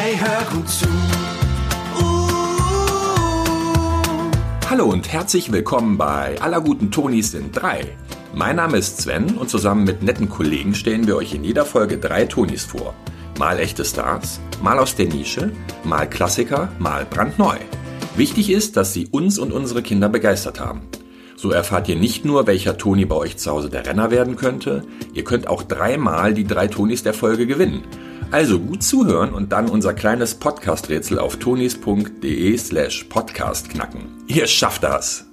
Hey, hör gut zu. Hallo und herzlich willkommen bei Aller guten Tonis sind drei. Mein Name ist Sven und zusammen mit netten Kollegen stellen wir euch in jeder Folge drei Tonis vor. Mal echte Stars, mal aus der Nische, mal Klassiker, mal brandneu. Wichtig ist, dass sie uns und unsere Kinder begeistert haben. So erfahrt ihr nicht nur, welcher Toni bei euch zu Hause der Renner werden könnte, ihr könnt auch dreimal die drei Tonis der Folge gewinnen. Also gut zuhören und dann unser kleines Podcast-Rätsel auf tonis.de slash podcast knacken. Ihr schafft das!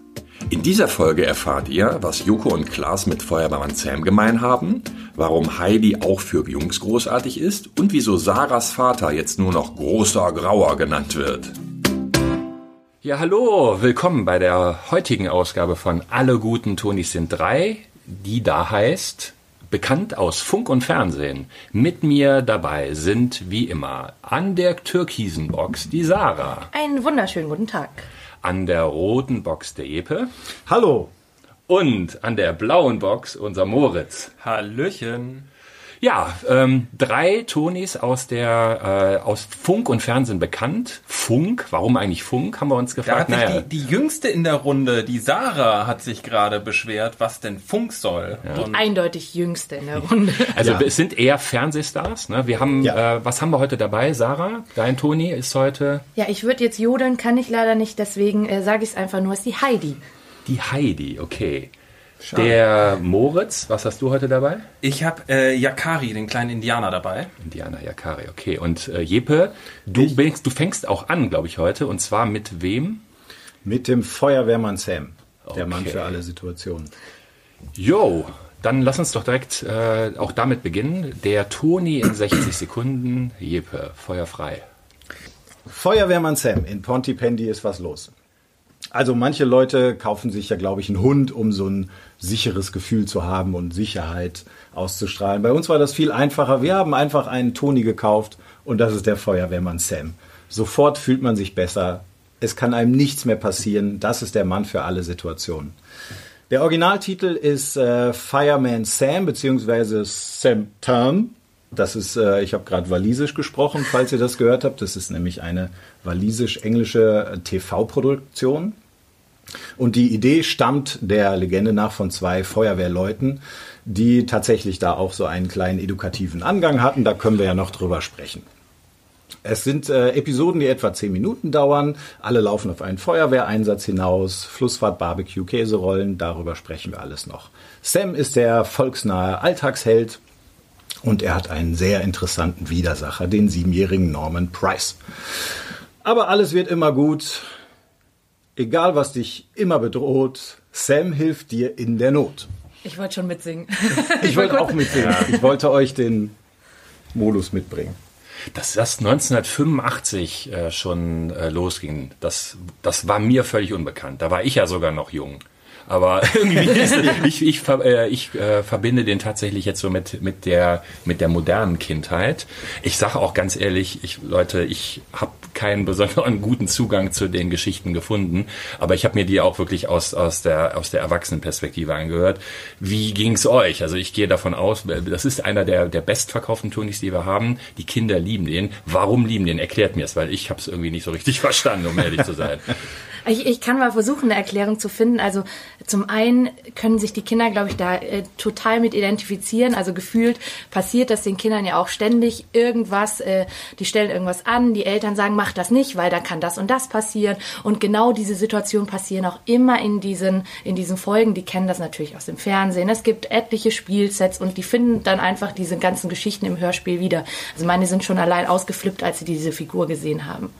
In dieser Folge erfahrt ihr, was Joko und Klaas mit Feuerwehrmann Sam gemein haben, warum Heidi auch für Jungs großartig ist und wieso Sarahs Vater jetzt nur noch großer Grauer genannt wird. Ja, hallo, willkommen bei der heutigen Ausgabe von Alle guten Tonis sind drei, die da heißt bekannt aus Funk und Fernsehen. Mit mir dabei sind wie immer an der türkisen Box die Sarah. Einen wunderschönen guten Tag. An der roten Box der Epe. Hallo. Und an der blauen Box unser Moritz. Hallöchen. Ja, ähm, drei Tonis aus der äh, aus Funk und Fernsehen bekannt. Funk, warum eigentlich Funk, haben wir uns gefragt. Da hat sich die, die jüngste in der Runde, die Sarah, hat sich gerade beschwert, was denn Funk soll. Die eindeutig jüngste in der Runde. Also Ja. es sind eher Fernsehstars. Ne? Wir haben, Ja. äh, was haben wir heute dabei? Sarah, dein Toni ist heute Ja, ich würde jetzt jodeln, kann ich leider nicht, deswegen äh, sage ich es einfach nur, es ist die Heidi. die Heidi. Okay. Der Moritz, was hast du heute dabei? Ich habe äh, Yakari, den kleinen Indianer, dabei. Indiana Yakari, okay. Und äh, Jeppe, du, bist, du fängst auch an, glaube ich, heute. Und zwar mit wem? Mit dem Feuerwehrmann Sam. Der Mann Okay. für alle Situationen. Yo, dann lass uns doch direkt äh, auch damit beginnen. Der Toni in 60 Sekunden. Jeppe, Feuer frei. Feuerwehrmann Sam. In Pontypandy ist was los. Also manche Leute kaufen sich ja, glaube ich, einen Hund, um so ein sicheres Gefühl zu haben und Sicherheit auszustrahlen. Bei uns war das viel einfacher. Wir haben einfach einen Toni gekauft und das ist der Feuerwehrmann Sam. Sofort fühlt man sich besser. Es kann einem nichts mehr passieren. Das ist der Mann für alle Situationen. Der Originaltitel ist äh, Fireman Sam beziehungsweise Sam Tam. Das ist, äh, ich habe gerade Walisisch gesprochen, falls ihr das gehört habt. Das ist nämlich eine walisisch-englische äh, TV-Produktion. Und die Idee stammt der Legende nach von zwei Feuerwehrleuten, die tatsächlich da auch so einen kleinen edukativen Angang hatten. Da können wir ja noch drüber sprechen. Es sind äh, Episoden, die etwa 10 Minuten dauern. Alle laufen auf einen Feuerwehreinsatz hinaus. Flussfahrt, Barbecue, Käserollen, darüber sprechen wir alles noch. Sam ist der volksnahe Alltagsheld und er hat einen sehr interessanten Widersacher, den siebenjährigen Norman Price. Aber alles wird immer gut. Egal was dich immer bedroht, Sam hilft dir in der Not. Ich wollte schon mitsingen. Ich wollte auch mitsingen. Ich wollte euch den Modus mitbringen. Dass das 1985 äh, schon äh, losging, das, das war mir völlig unbekannt. Da war ich ja sogar noch jung. Aber irgendwie ist, ich, ich, äh, ich äh, verbinde den tatsächlich jetzt so mit, mit, der, mit der modernen Kindheit. Ich sage auch ganz ehrlich, ich, Leute, ich habe keinen besonderen guten Zugang zu den Geschichten gefunden, aber ich habe mir die auch wirklich aus, aus, der, aus der Erwachsenenperspektive angehört. Wie ging's euch? Also ich gehe davon aus, das ist einer der, der bestverkauften Tonis, die wir haben. Die Kinder lieben den. Warum lieben den? Erklärt mir es, weil ich habe es irgendwie nicht so richtig verstanden, um ehrlich zu sein. Ich, ich kann mal versuchen, eine Erklärung zu finden. Also zum einen können sich die Kinder, glaube ich, da äh, total mit identifizieren. Also gefühlt passiert das den Kindern ja auch ständig irgendwas. Äh, die stellen irgendwas an, die Eltern sagen, mach das nicht, weil da kann das und das passieren. Und genau diese Situationen passieren auch immer in diesen, in diesen Folgen. Die kennen das natürlich aus dem Fernsehen. Es gibt etliche Spielsets und die finden dann einfach diese ganzen Geschichten im Hörspiel wieder. Also meine sind schon allein ausgeflippt, als sie diese Figur gesehen haben.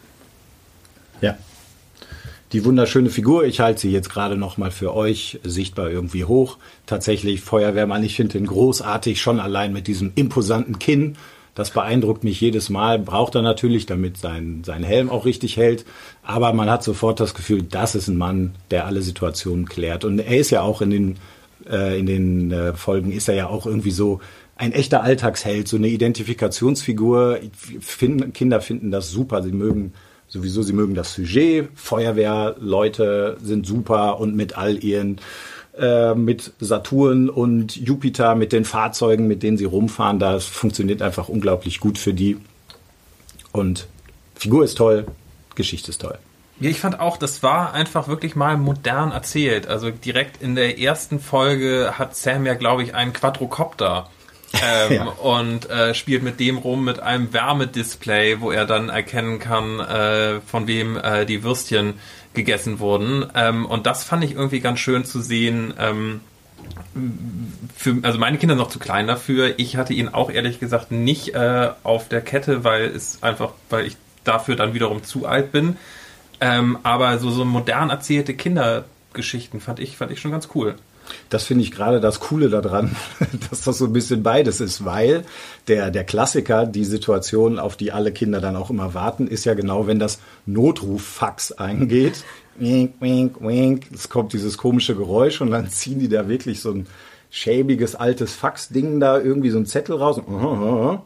Die wunderschöne Figur, ich halte sie jetzt gerade noch mal für euch sichtbar irgendwie hoch. Tatsächlich Feuerwehrmann, ich finde ihn großartig, schon allein mit diesem imposanten Kinn. Das beeindruckt mich jedes Mal. Braucht er natürlich, damit sein, sein Helm auch richtig hält. Aber man hat sofort das Gefühl, das ist ein Mann, der alle Situationen klärt. Und er ist ja auch in den, äh, in den äh, Folgen, ist er ja auch irgendwie so ein echter Alltagsheld, so eine Identifikationsfigur. Find, Kinder finden das super. Sie mögen sowieso, sie mögen das Sujet. Feuerwehrleute sind super und mit all ihren äh, mit Saturn und Jupiter, mit den Fahrzeugen, mit denen sie rumfahren, das funktioniert einfach unglaublich gut für die. Und Figur ist toll, Geschichte ist toll. Ja, ich fand auch, das war einfach wirklich mal modern erzählt. Also direkt in der ersten Folge hat Sam ja, glaube ich, einen Quadrocopter. Ähm, ja. und äh, spielt mit dem rum mit einem Wärmedisplay, wo er dann erkennen kann, äh, von wem äh, die Würstchen gegessen wurden. Ähm, und das fand ich irgendwie ganz schön zu sehen. Ähm, für, also meine Kinder sind noch zu klein dafür. Ich hatte ihn auch ehrlich gesagt nicht äh, auf der Kette, weil es einfach, weil ich dafür dann wiederum zu alt bin. Ähm, aber so, so modern erzählte Kindergeschichten fand ich, fand ich schon ganz cool. Das finde ich gerade das Coole daran, dass das so ein bisschen beides ist, weil der, der Klassiker, die Situation, auf die alle Kinder dann auch immer warten, ist ja genau, wenn das Notruffax eingeht. Wink, wink, wink. Es kommt dieses komische Geräusch und dann ziehen die da wirklich so ein schäbiges altes Faxding da irgendwie so ein Zettel raus.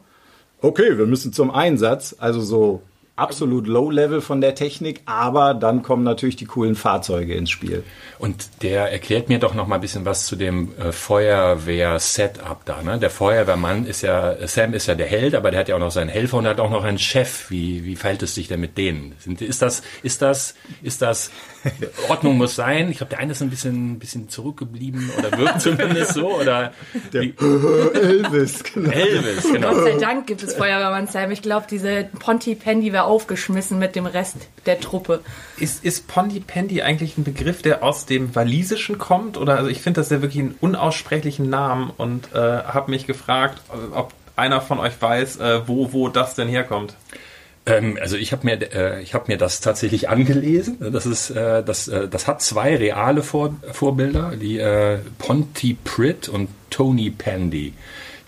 Okay, wir müssen zum Einsatz. Also so absolut Low-Level von der Technik, aber dann kommen natürlich die coolen Fahrzeuge ins Spiel. Und der erklärt mir doch noch mal ein bisschen was zu dem äh, Feuerwehr-Setup da. Ne? Der Feuerwehrmann ist ja, Sam ist ja der Held, aber der hat ja auch noch seinen Helfer und hat auch noch einen Chef. Wie, wie verhält es sich denn mit denen? Ist das, ist das, ist das, Ordnung muss sein? Ich glaube, der eine ist ein bisschen, bisschen zurückgeblieben oder wirkt zumindest so oder der Elvis, genau. Elvis, genau. Gott sei Dank gibt es Feuerwehrmann Sam. Ich glaube, diese Ponty Pendy wäre aufgeschmissen mit dem Rest der Truppe. Ist, ist Pontypandy eigentlich ein Begriff, der aus dem Walisischen kommt? Oder also ich finde das ja wirklich einen unaussprechlichen Namen und äh, habe mich gefragt, ob einer von euch weiß, äh, wo, wo das denn herkommt. Ähm, also ich habe mir, äh, ich habe mir das tatsächlich angelesen. Das ist, äh, das, äh, das hat zwei reale Vor Vorbilder, die äh, Ponty Pritt und Tony Pandy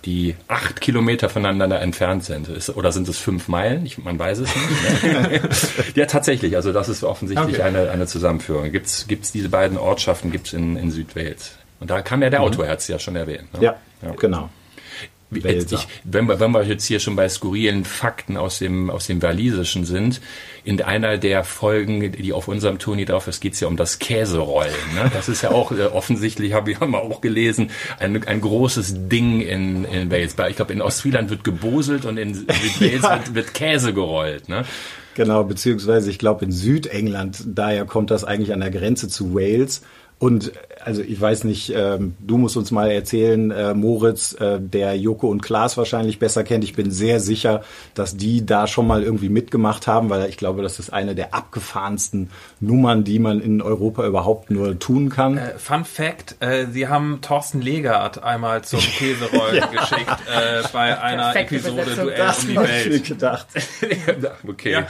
die acht Kilometer voneinander entfernt sind. Ist, oder sind es fünf Meilen? Ich, man weiß es nicht. ja, tatsächlich. Also das ist offensichtlich okay. eine, eine Zusammenführung. Gibt es diese beiden Ortschaften gibt's in, in Südwales. Und da kam ja der mhm. Autoherz ja schon erwähnt. Ne? Ja, ja, genau. Ich, wenn, wir, wenn wir jetzt hier schon bei skurrilen Fakten aus dem, aus dem Walisischen sind, in einer der Folgen, die auf unserem Toni drauf ist, geht es ja um das Käserollen. Ne? Das ist ja auch äh, offensichtlich, habe ich haben wir auch gelesen, ein, ein großes Ding in, in Wales. Ich glaube, in Ostfriesland wird geboselt und in Wales ja. wird, wird Käse gerollt. Ne? Genau, beziehungsweise ich glaube in Südengland, daher kommt das eigentlich an der Grenze zu Wales. Und also ich weiß nicht, ähm, du musst uns mal erzählen, äh, Moritz, äh, der Joko und Klaas wahrscheinlich besser kennt. Ich bin sehr sicher, dass die da schon mal irgendwie mitgemacht haben, weil ich glaube, das ist eine der abgefahrensten Nummern, die man in Europa überhaupt nur tun kann. Äh, Fun Fact, äh, sie haben Thorsten Legert einmal zum Käserollen ja. geschickt äh, bei einer Perfekte Episode Duell um die Welt. gedacht. okay. Ja.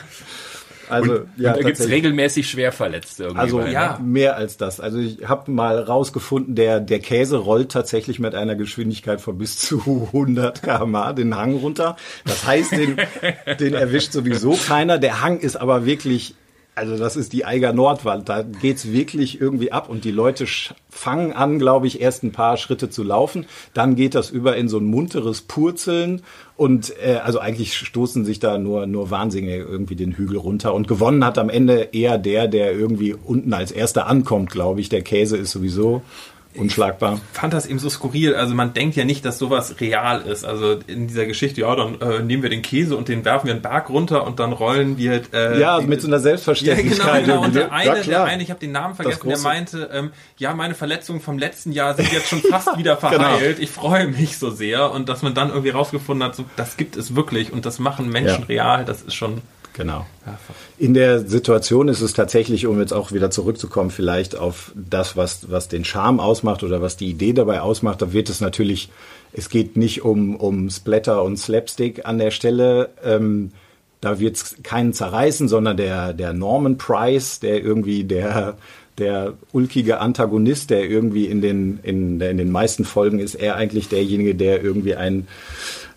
Also, und, ja, und da gibt es regelmäßig Schwerverletzte. Irgendwie also ja, ne? mehr als das. Also ich habe mal rausgefunden, der, der Käse rollt tatsächlich mit einer Geschwindigkeit von bis zu 100 km den Hang runter. Das heißt, den, den erwischt sowieso keiner. Der Hang ist aber wirklich also das ist die Eiger Nordwand. Da geht's wirklich irgendwie ab und die Leute fangen an, glaube ich, erst ein paar Schritte zu laufen. Dann geht das über in so ein munteres Purzeln und äh, also eigentlich stoßen sich da nur nur Wahnsinnige irgendwie den Hügel runter und gewonnen hat am Ende eher der, der irgendwie unten als erster ankommt, glaube ich. Der Käse ist sowieso unschlagbar. Ich fand das eben so skurril. Also man denkt ja nicht, dass sowas real ist. Also in dieser Geschichte, ja, dann äh, nehmen wir den Käse und den werfen wir einen Berg runter und dann rollen wir. Äh, ja, mit so einer Selbstverständlichkeit. Ja, genau, genau. Und der eine, ja, der eine, ich habe den Namen vergessen, der meinte, ähm, ja, meine Verletzungen vom letzten Jahr sind jetzt schon fast wieder genau. verheilt. genau. Ich freue mich so sehr und dass man dann irgendwie rausgefunden hat, so, das gibt es wirklich und das machen Menschen ja. real. Das ist schon Genau. In der Situation ist es tatsächlich, um jetzt auch wieder zurückzukommen, vielleicht auf das, was, was den Charme ausmacht oder was die Idee dabei ausmacht, da wird es natürlich, es geht nicht um, um Splatter und Slapstick an der Stelle. Ähm, da wird es keinen zerreißen, sondern der, der Norman Price, der irgendwie der, der ulkige Antagonist, der irgendwie in den, in, in den meisten Folgen ist, er eigentlich derjenige, der irgendwie einen,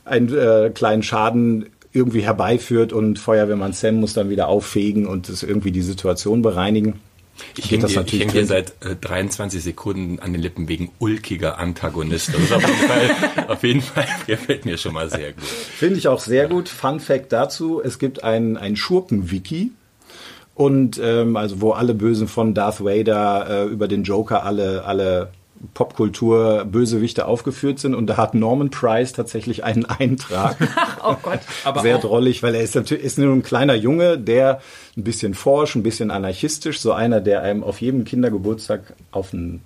einen äh, kleinen Schaden irgendwie herbeiführt und Feuerwehrmann Sam muss dann wieder auffegen und das irgendwie die Situation bereinigen. Ich hänge dir, häng dir seit äh, 23 Sekunden an den Lippen wegen ulkiger Antagonist. Das ist auf jeden Fall, auf jeden Fall gefällt mir schon mal sehr gut. Finde ich auch sehr gut. Fun Fact dazu, es gibt ein, ein Schurken-Wiki. Und ähm, also wo alle Bösen von Darth Vader äh, über den Joker alle, alle Popkultur Bösewichte aufgeführt sind und da hat Norman Price tatsächlich einen Eintrag. oh Gott. Aber Sehr drollig, weil er ist natürlich ist nur ein kleiner Junge, der ein bisschen forsch, ein bisschen anarchistisch, so einer, der einem auf jedem Kindergeburtstag auf einen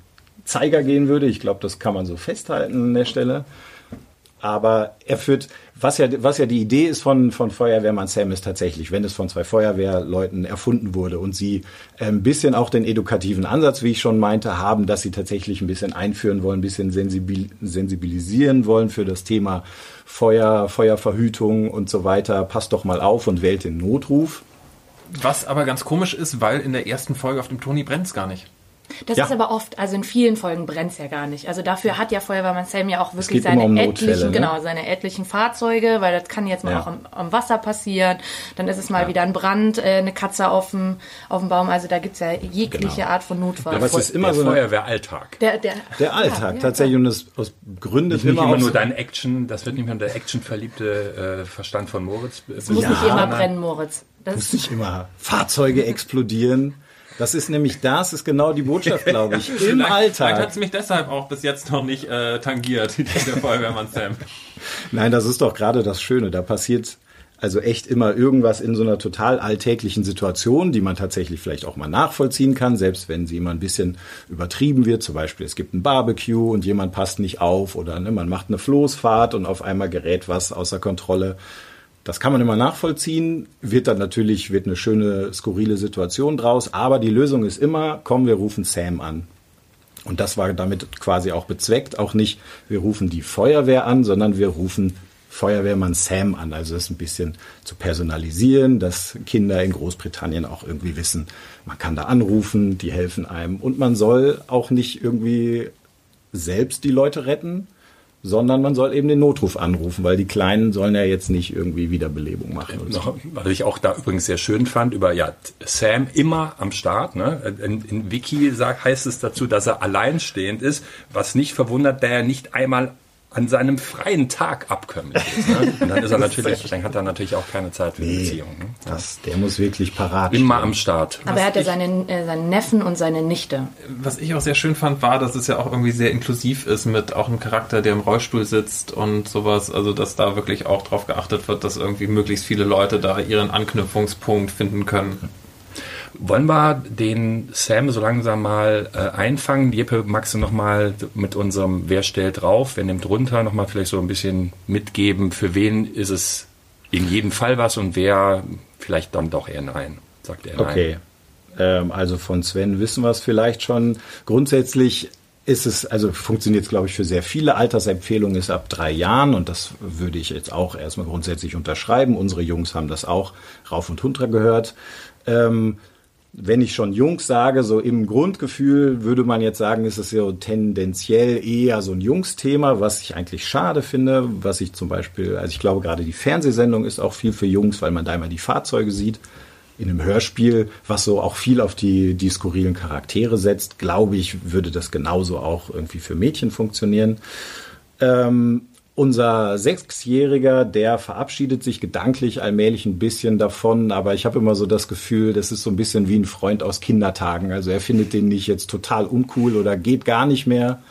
Zeiger gehen würde. Ich glaube, das kann man so festhalten an der Stelle. Aber er führt, was ja, was ja die Idee ist von, von Feuerwehrmann Sam ist tatsächlich, wenn es von zwei Feuerwehrleuten erfunden wurde und sie ein bisschen auch den edukativen Ansatz, wie ich schon meinte, haben, dass sie tatsächlich ein bisschen einführen wollen, ein bisschen sensibil, sensibilisieren wollen für das Thema Feuer, Feuerverhütung und so weiter. Passt doch mal auf und wählt den Notruf. Was aber ganz komisch ist, weil in der ersten Folge auf dem Toni brennt's gar nicht. Das ja. ist aber oft, also in vielen Folgen brennt es ja gar nicht. Also dafür hat ja Feuerwehrmann Sam ja auch wirklich seine um etlichen, ne? genau, seine etlichen Fahrzeuge, weil das kann jetzt mal ja. auch am, am, Wasser passieren. Dann ist es mal ja. wieder ein Brand, äh, eine Katze auf dem, auf dem Baum. Also da gibt es ja jegliche genau. Art von Notfall. Aber es ist immer der so Feuerwehralltag. Der, der, der Alltag, tatsächlich. Und das aus Gründen nicht immer, immer nur dein Action, das wird nicht mehr der actionverliebte äh, Verstand von Moritz. Es muss nicht immer brennen, Moritz. Das muss nicht immer Fahrzeuge explodieren. Das ist nämlich das, ist genau die Botschaft, glaube ich, im Alltag. Vielleicht hat es mich deshalb auch bis jetzt noch nicht äh, tangiert, der Feuerwehrmann Sam. Nein, das ist doch gerade das Schöne. Da passiert also echt immer irgendwas in so einer total alltäglichen Situation, die man tatsächlich vielleicht auch mal nachvollziehen kann, selbst wenn sie immer ein bisschen übertrieben wird. Zum Beispiel, es gibt ein Barbecue und jemand passt nicht auf oder ne, man macht eine Floßfahrt und auf einmal gerät was außer Kontrolle. Das kann man immer nachvollziehen, wird dann natürlich, wird eine schöne, skurrile Situation draus, aber die Lösung ist immer, komm, wir rufen Sam an. Und das war damit quasi auch bezweckt, auch nicht, wir rufen die Feuerwehr an, sondern wir rufen Feuerwehrmann Sam an. Also das ein bisschen zu personalisieren, dass Kinder in Großbritannien auch irgendwie wissen, man kann da anrufen, die helfen einem. Und man soll auch nicht irgendwie selbst die Leute retten, sondern man soll eben den Notruf anrufen, weil die Kleinen sollen ja jetzt nicht irgendwie Wiederbelebung machen. Noch. Was ich auch da übrigens sehr schön fand, über ja, Sam immer am Start. Ne? In, in Wiki sagt, heißt es dazu, dass er alleinstehend ist, was nicht verwundert, der er nicht einmal an seinem freien Tag abkömmlich ist. Ne? Und dann ist er natürlich, dann hat er natürlich auch keine Zeit für nee, Beziehung. Ne? Das, der muss wirklich parat Immer stehen. am Start. Aber er hat ja seinen, äh, seinen Neffen und seine Nichte. Was ich auch sehr schön fand, war, dass es ja auch irgendwie sehr inklusiv ist mit auch einem Charakter, der im Rollstuhl sitzt und sowas. Also, dass da wirklich auch drauf geachtet wird, dass irgendwie möglichst viele Leute da ihren Anknüpfungspunkt finden können. Wollen wir den Sam so langsam mal äh, einfangen? Jeppe, magst du noch mal mit unserem Wer stellt drauf, wer nimmt runter, noch mal vielleicht so ein bisschen mitgeben, für wen ist es in jedem Fall was und wer vielleicht dann doch eher nein, sagt er. Okay, ähm, also von Sven wissen wir es vielleicht schon. Grundsätzlich ist es, also funktioniert es, glaube ich, für sehr viele. Altersempfehlung ist ab drei Jahren und das würde ich jetzt auch erstmal grundsätzlich unterschreiben. Unsere Jungs haben das auch rauf und runter gehört. Ähm, wenn ich schon Jungs sage, so im Grundgefühl würde man jetzt sagen, ist es so tendenziell eher so ein Jungsthema, was ich eigentlich schade finde, was ich zum Beispiel, also ich glaube gerade die Fernsehsendung ist auch viel für Jungs, weil man da immer die Fahrzeuge sieht. In einem Hörspiel, was so auch viel auf die, die skurrilen Charaktere setzt, glaube ich, würde das genauso auch irgendwie für Mädchen funktionieren. Ähm, unser Sechsjähriger, der verabschiedet sich gedanklich allmählich ein bisschen davon, aber ich habe immer so das Gefühl, das ist so ein bisschen wie ein Freund aus Kindertagen. Also er findet den nicht jetzt total uncool oder geht gar nicht mehr,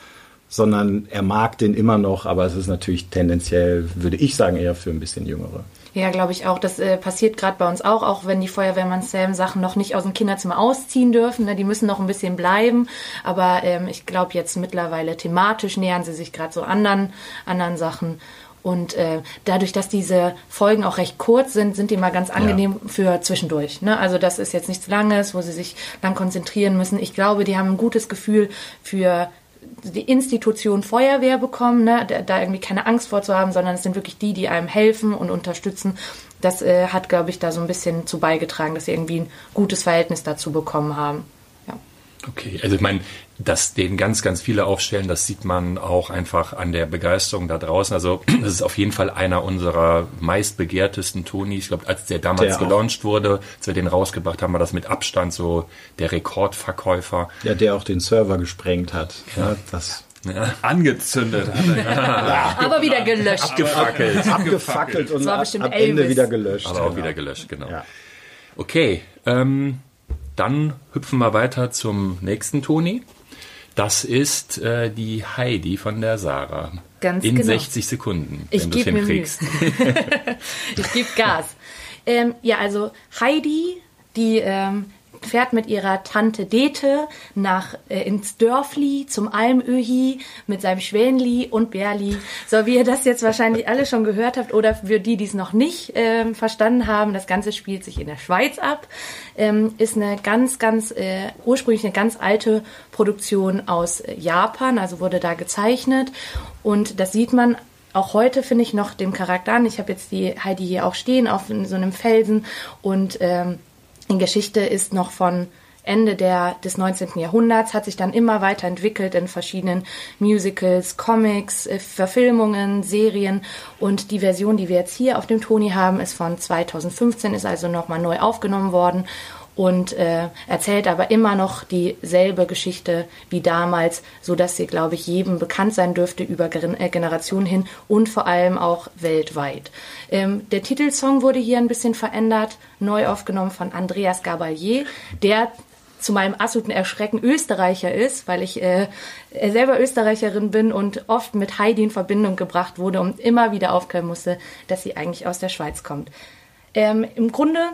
sondern er mag den immer noch, aber es ist natürlich tendenziell, würde ich sagen, eher für ein bisschen Jüngere. Ja, glaube ich auch. Das äh, passiert gerade bei uns auch, auch wenn die Feuerwehrmann Sam Sachen noch nicht aus dem Kinderzimmer ausziehen dürfen. Ne? Die müssen noch ein bisschen bleiben. Aber ähm, ich glaube jetzt mittlerweile thematisch nähern sie sich gerade so anderen, anderen Sachen. Und äh, dadurch, dass diese Folgen auch recht kurz sind, sind die mal ganz angenehm ja. für zwischendurch. Ne? Also das ist jetzt nichts Langes, wo sie sich lang konzentrieren müssen. Ich glaube, die haben ein gutes Gefühl für die Institution Feuerwehr bekommen, ne? da, irgendwie keine Angst vor zu haben, sondern es sind wirklich die, die einem helfen und unterstützen. Das äh, hat, glaube ich, da so ein bisschen zu beigetragen, dass sie irgendwie ein gutes Verhältnis dazu bekommen haben. Okay, also ich meine, dass den ganz, ganz viele aufstellen, das sieht man auch einfach an der Begeisterung da draußen. Also das ist auf jeden Fall einer unserer meistbegehrtesten Tonis. Ich glaube, als der damals der gelauncht wurde, als wir den rausgebracht haben, war das mit Abstand so der Rekordverkäufer. Ja, der auch den Server gesprengt hat. Ja, das ja. Angezündet hat er. ja. Aber wieder gelöscht. Abgefackelt. Abgefackelt und ab, am Ende wieder gelöscht. Aber auch genau. wieder gelöscht, genau. Ja. Okay, ähm, dann hüpfen wir weiter zum nächsten Toni. Das ist äh, die Heidi von der Sarah. Ganz In genau. 60 Sekunden, wenn Ich du es hinkriegst. ich gebe Gas. Ähm, ja, also Heidi, die ähm, fährt mit ihrer Tante Dete nach äh, ins Dörfli zum Almöhi mit seinem Schwänli und Bärli. So wie ihr das jetzt wahrscheinlich alle schon gehört habt oder für die, die es noch nicht ähm, verstanden haben, das Ganze spielt sich in der Schweiz ab. Ähm, ist eine ganz, ganz äh, ursprünglich eine ganz alte Produktion aus äh, Japan, also wurde da gezeichnet und das sieht man auch heute finde ich noch dem Charakter an. Ich habe jetzt die Heidi hier auch stehen auf so einem Felsen und ähm, die Geschichte ist noch von Ende der, des 19. Jahrhunderts, hat sich dann immer weiterentwickelt in verschiedenen Musicals, Comics, äh, Verfilmungen, Serien und die Version, die wir jetzt hier auf dem Toni haben, ist von 2015, ist also nochmal neu aufgenommen worden und äh, erzählt aber immer noch dieselbe Geschichte wie damals, so dass sie, glaube ich, jedem bekannt sein dürfte über äh, Generationen hin und vor allem auch weltweit. Ähm, der Titelsong wurde hier ein bisschen verändert, neu aufgenommen von Andreas Gabalier, der zu meinem absoluten Erschrecken Österreicher ist, weil ich äh, selber Österreicherin bin und oft mit Heidi in Verbindung gebracht wurde und immer wieder aufklären musste, dass sie eigentlich aus der Schweiz kommt. Ähm, Im Grunde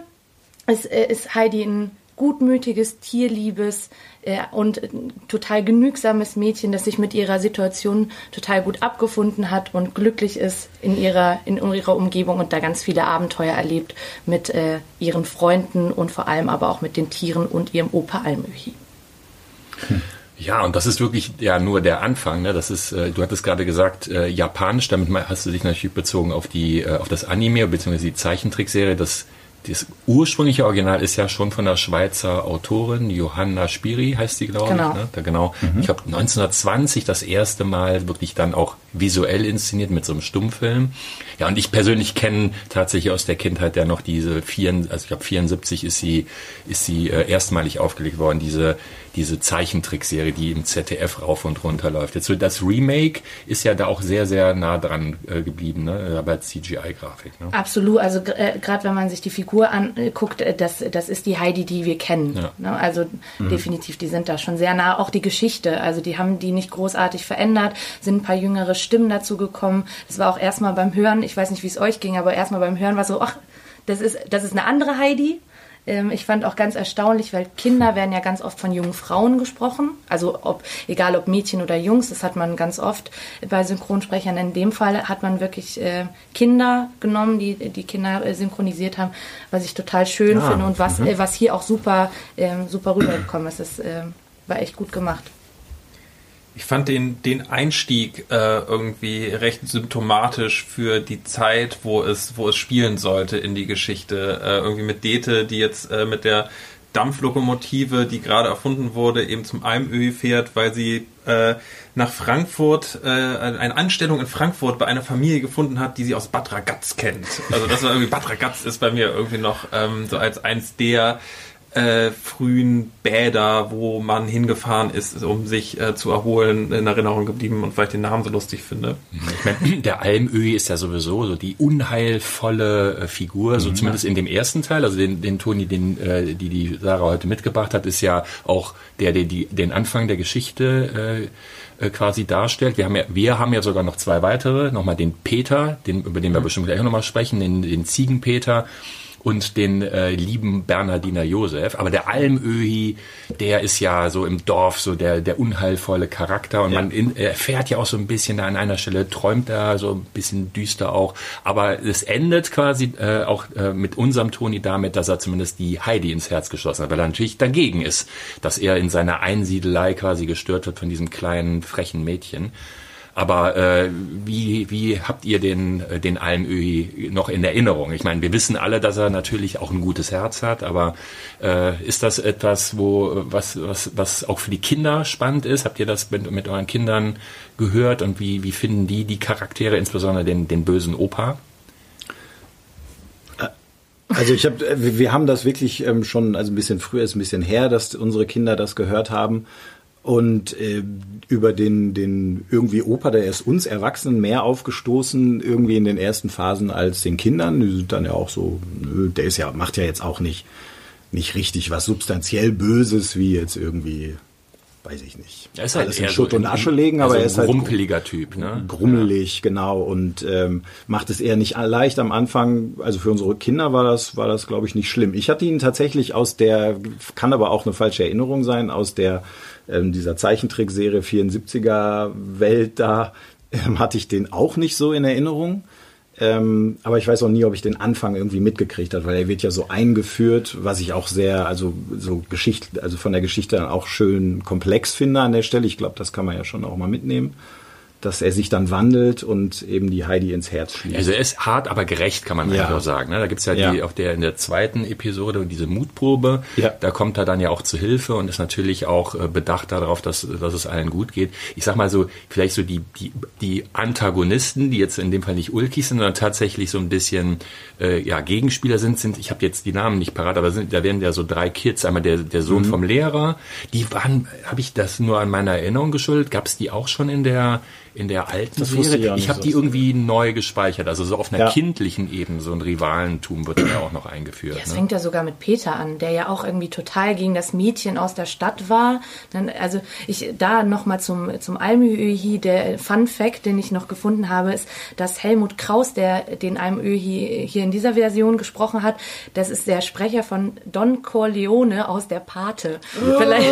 ist, äh, ist Heidi ein gutmütiges, tierliebes äh, und äh, total genügsames Mädchen, das sich mit ihrer Situation total gut abgefunden hat und glücklich ist in ihrer, in ihrer Umgebung und da ganz viele Abenteuer erlebt mit äh, ihren Freunden und vor allem aber auch mit den Tieren und ihrem Opa Almöhi. Ja, und das ist wirklich ja nur der Anfang. Ne? Das ist, äh, du hattest gerade gesagt, äh, japanisch. Damit hast du dich natürlich bezogen auf die, äh, auf das Anime bzw. die Zeichentrickserie. Das, das ursprüngliche Original ist ja schon von der Schweizer Autorin Johanna Spiri, heißt sie, glaube Genau. ich. Ne? Da, genau. Ich habe 1920 das erste Mal wirklich dann auch visuell inszeniert mit so einem Stummfilm. Ja, und ich persönlich kenne tatsächlich aus der Kindheit ja noch diese vier, also ich glaube 74 ist sie, ist sie äh, erstmalig aufgelegt worden, diese diese Zeichentrickserie, die im ZDF rauf und runter läuft. Jetzt so das Remake ist ja da auch sehr, sehr nah dran äh, geblieben, ne? aber CGI-Grafik. Ne? Absolut, also äh, gerade wenn man sich die Figur anguckt, äh, das, das ist die Heidi, die wir kennen. Ja. Ne? Also definitiv, die sind da schon sehr nah. Auch die Geschichte, also die haben die nicht großartig verändert, sind ein paar jüngere Stimmen dazu gekommen. Das war auch erstmal beim Hören, ich weiß nicht, wie es euch ging, aber erstmal beim Hören war so, ach, das ist, das ist eine andere Heidi. Ähm, Ich fand auch ganz erstaunlich, weil Kinder werden ja ganz oft von jungen Frauen gesprochen. Also ob, egal ob Mädchen oder Jungs, das hat man ganz oft bei Synchronsprechern. In dem Fall hat man wirklich äh, Kinder genommen, die die Kinder äh, synchronisiert haben, was ich total schön Ah, finde und was, äh, was hier auch super, ähm, super rübergekommen ist. Das äh, war echt gut gemacht. Ich fand den, den Einstieg äh, irgendwie recht symptomatisch für die Zeit, wo es, wo es spielen sollte in die Geschichte. Äh, irgendwie mit Dete, die jetzt äh, mit der Dampflokomotive, die gerade erfunden wurde, eben zum Almöhi fährt, weil sie äh, nach Frankfurt, äh, eine Anstellung in Frankfurt bei einer Familie gefunden hat, die sie aus Bad Ragaz kennt. Also das war irgendwie, Bad Ragaz ist bei mir irgendwie noch ähm, so als eins der äh, frühen Bäder, wo man hingefahren ist, um sich äh, zu erholen, in Erinnerung geblieben und weil ich den Namen so lustig finde. Ich meine, der Almöhi ist ja sowieso so die unheilvolle äh, Figur, so zumindest in dem ersten Teil, also den, den Toni, den äh, die die Sarah heute mitgebracht hat, ist ja auch der, der die, den Anfang der Geschichte äh, äh, quasi darstellt. Wir haben ja, wir haben ja sogar noch zwei weitere, nochmal den Peter, den, über den wir bestimmt gleich nochmal sprechen, den, den Ziegenpeter und den äh, lieben Bernhardiner Josef. Aber der Almöhi, der ist ja so im Dorf so der, der unheilvolle Charakter und Ja. man in, er erfährt ja auch so ein bisschen da an einer Stelle, träumt er so ein bisschen düster auch. Aber es endet quasi äh, auch äh, mit unserem Toni damit, dass er zumindest die Heidi ins Herz geschlossen hat, weil er natürlich dagegen ist, dass er in seiner Einsiedelei quasi gestört wird von diesem kleinen, frechen Mädchen. Aber äh, wie, wie habt ihr den, äh, den Almöhi noch in Erinnerung? Ich meine, wir wissen alle, dass er natürlich auch ein gutes Herz hat, aber äh, ist das etwas, wo was, was, was auch für die Kinder spannend ist? Habt ihr das mit, mit euren Kindern gehört und wie, wie finden die die Charaktere, insbesondere den, den bösen Opa? Also ich habe, wir haben das wirklich ähm, schon, also ein bisschen früher ist ein bisschen her, dass unsere Kinder das gehört haben. Und äh, über den, den irgendwie Opa, der ist uns Erwachsenen mehr aufgestoßen, irgendwie in den ersten Phasen als den Kindern. Die sind dann ja auch so, nö, der ist ja, macht ja jetzt auch nicht, nicht richtig was substanziell Böses, wie jetzt irgendwie weiß ich nicht, er ist halt alles in Schutt so und Asche legen, also aber er ein ist halt grumpeliger Typ, ne? grummelig, genau, und ähm, macht es eher nicht leicht am Anfang. Also für unsere Kinder war das, war das, glaube ich, nicht schlimm. Ich hatte ihn tatsächlich aus der, kann aber auch eine falsche Erinnerung sein, aus der ähm, dieser Zeichentrickserie 74er Welt da ähm, hatte ich den auch nicht so in Erinnerung. Ähm, aber ich weiß auch nie, ob ich den Anfang irgendwie mitgekriegt habe, weil er wird ja so eingeführt, was ich auch sehr, also so Geschichte, also von der Geschichte dann auch schön komplex finde an der Stelle. Ich glaube, das kann man ja schon auch mal mitnehmen, dass er sich dann wandelt und eben die Heidi ins Herz schließt. Also er ist hart, aber gerecht, kann man Ja. auch sagen. Ne? Da gibt's ja, Ja. die, auf der in der zweiten Episode diese Mutprobe. Ja. Da kommt er dann ja auch zu Hilfe und ist natürlich auch äh, bedacht darauf, dass, dass es allen gut geht. Ich sag mal so, vielleicht so die, die, die Antagonisten, die jetzt in dem Fall nicht Ulkis sind, sondern tatsächlich so ein bisschen äh, ja, Gegenspieler sind, sind, ich habe jetzt die Namen nicht parat, aber sind, da werden ja so drei Kids, einmal der, der Mhm. Sohn vom Lehrer, die waren, habe ich das nur an meiner Erinnerung geschuldet? Gab's die auch schon in der in der alten Das Serie? auch Ich habe so. die irgendwie neu gespeichert. Also so auf einer Ja. kindlichen Ebene, so ein Rivalentum wird ja auch noch eingeführt. Ja, es ne? fängt ja sogar mit Peter an, der ja auch irgendwie total gegen das Mädchen aus der Stadt war. Dann, also ich da nochmal zum, zum Almöhi, der Fun Fact, den ich noch gefunden habe, ist, dass Helmut Kraus, der den Almöhi hier in dieser Version gesprochen hat, das ist der Sprecher von Don Corleone aus der Pate. Vielleicht,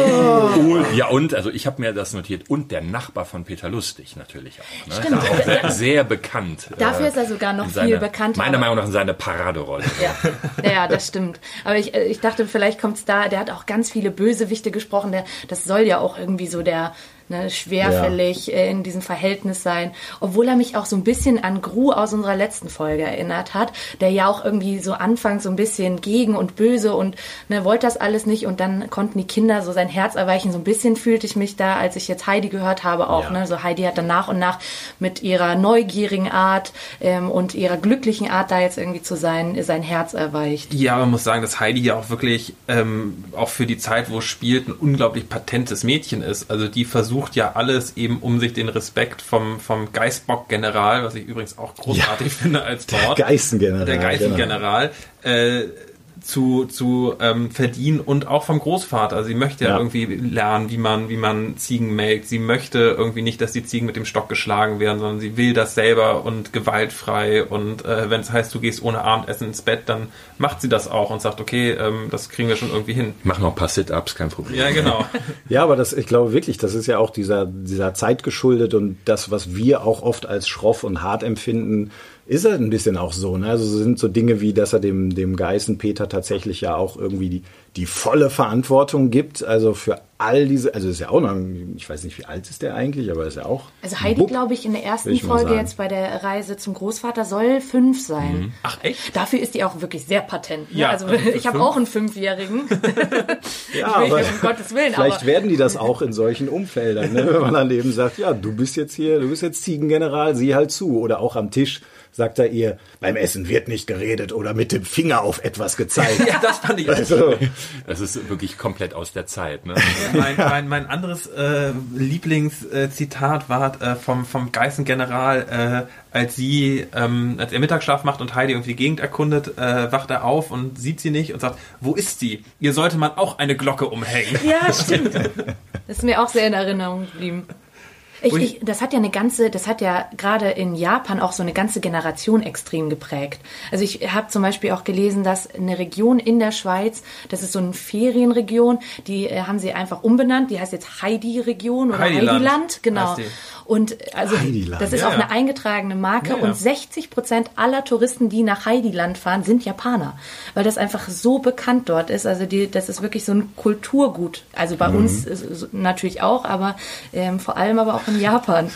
Cool. Ja, und, also ich habe mir das notiert. Und der Nachbar von Peter Lustig natürlich auch. Ne? Stimmt. Auch sehr, sehr bekannt. Dafür äh, ist er sogar noch in viel bekannter. Meiner Meinung nach in seine Paraderolle. Ja, ja, das stimmt. Aber ich, äh, ich dachte, vielleicht kommt's da, der hat auch ganz viele Bösewichte gesprochen, der, das soll ja auch irgendwie so der ne, schwerfällig äh, in diesem Verhältnis sein. Obwohl er mich auch so ein bisschen an Gru aus unserer letzten Folge erinnert hat, der ja auch irgendwie so anfangs so ein bisschen gegen und böse und ne, wollte das alles nicht und dann konnten die Kinder so sein Herz erweichen. So ein bisschen fühlte ich mich da, als ich jetzt Heidi gehört habe, auch. Ja. Ne? So Heidi hat dann nach und nach mit ihrer neugierigen Art ähm, und ihrer glücklichen Art da jetzt irgendwie zu sein, sein Herz erweicht. Ja, man muss sagen, dass Heidi ja auch wirklich, ähm, auch für die Zeit, wo es spielt, ein unglaublich patentes Mädchen ist. Also die versucht ja alles eben, um sich den Respekt vom, vom Geißbock-General, was ich übrigens auch großartig finde als Wort. Geißengeneral, Der Geißengeneral. Äh, zu, zu ähm, verdienen und auch vom Großvater. Also sie möchte ja, Ja. irgendwie lernen, wie man, wie man Ziegen melkt. Sie möchte irgendwie nicht, dass die Ziegen mit dem Stock geschlagen werden, sondern sie will das selber und gewaltfrei. Und äh, wenn es heißt, du gehst ohne Abendessen ins Bett, dann macht sie das auch und sagt, okay, ähm, das kriegen wir schon irgendwie hin. Mach noch ein paar Sit-Ups, kein Problem. Ja, genau. Ja, aber das, ich glaube wirklich, das ist ja auch dieser, dieser Zeit geschuldet und das, was wir auch oft als schroff und hart empfinden, ist er ein bisschen auch so. Ne? Also es sind so Dinge wie, dass er dem, dem Geißen Peter tatsächlich ja auch irgendwie die, die volle Verantwortung gibt. Also für all diese, also ist ja auch noch, ich weiß nicht, wie alt ist der eigentlich, aber ist ja auch. Also Heidi, glaube ich, in der ersten Folge jetzt bei der Reise zum Großvater soll fünf sein. Ach, echt? Dafür ist die auch wirklich sehr patent. Ne? Ja, also also ich habe auch einen Fünfjährigen. Ja, aber um Gottes Willen. vielleicht aber werden die das auch in solchen Umfeldern, ne? wenn man dann eben sagt, ja, du bist jetzt hier, du bist jetzt Ziegengeneral, sieh halt zu. Oder auch am Tisch sagt er ihr, beim Essen wird nicht geredet oder mit dem Finger auf etwas gezeigt. Ja, das fand ich auch. Also, Das ist wirklich komplett aus der Zeit. Ne? mein, mein, mein anderes äh, Lieblingszitat war äh, vom, vom Geißengeneral, äh, als sie, ähm, als er Mittagsschlaf macht und Heidi irgendwie die Gegend erkundet, äh, wacht er auf und sieht sie nicht und sagt, wo ist sie? Ihr sollte man auch eine Glocke umhängen. Ja, stimmt. Das ist mir auch sehr in Erinnerung geblieben. Ich, ich, das hat ja eine ganze, das hat ja gerade in Japan auch so eine ganze Generation extrem geprägt. Also ich habe zum Beispiel auch gelesen, dass eine Region in der Schweiz, das ist so eine Ferienregion, die äh, haben sie einfach umbenannt, die heißt jetzt Heidi-Region oder Heidiland Heidiland, genau. Und also Heidiland. das ist Ja, auch eine eingetragene Marke Ja, ja. und 60 Prozent aller Touristen, die nach Heidiland fahren, sind Japaner, weil das einfach so bekannt dort ist. Also die, das ist wirklich so ein Kulturgut. Also Mhm. bei uns ist, ist natürlich auch, aber ähm, vor allem aber auch in Japan.